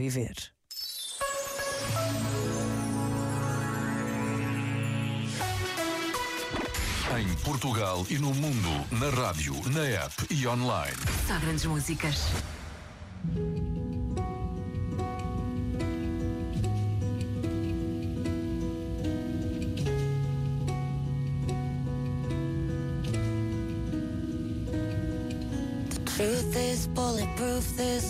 viver. Em Portugal e no mundo, na rádio, na app e online. Só grandes músicas. Truth is bulletproof, there's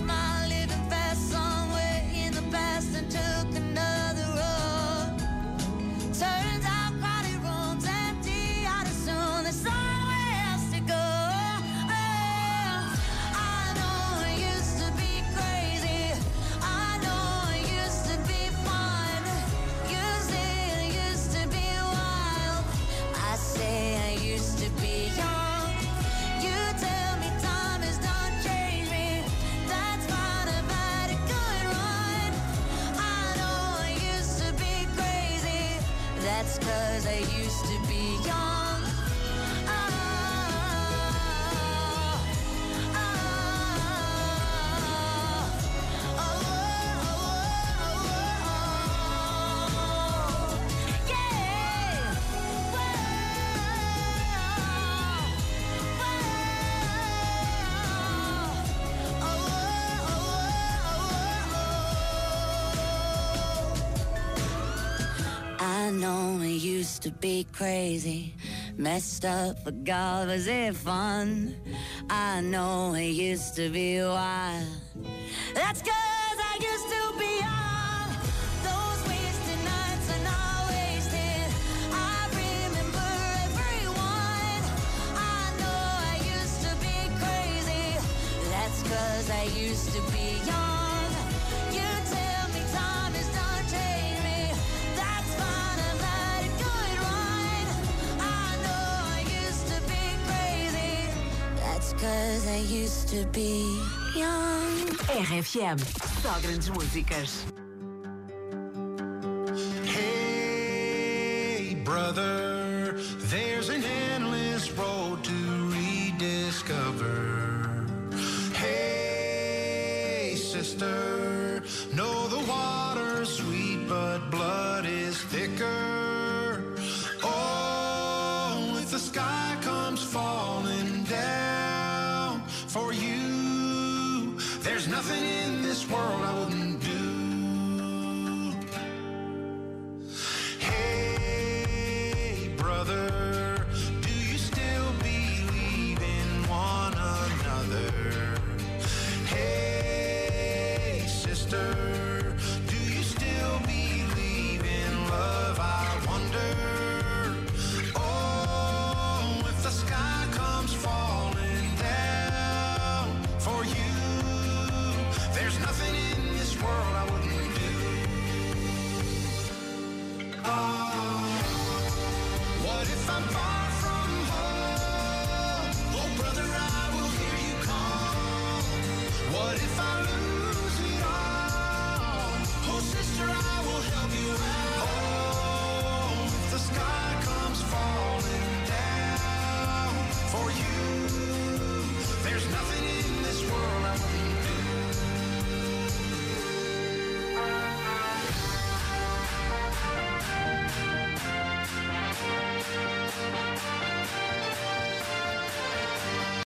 cause I used to be I used to be crazy, messed up, but God, was it fun? I know it used to be wild. That's cause I used to be young. Those wasted nights are not wasted. I remember everyone. I know I used to be crazy. That's cause I used to be young. Cause I used to be young. RFM. Só grandes músicas. Hey, brother, there's an endless road to rediscover. Hey, sister, know the water's sweet, but blood is thicker. Oh, if the sky for you. There's nothing in this world I wouldn't do. Hey, brother, do you still believe in one another? Hey, sister.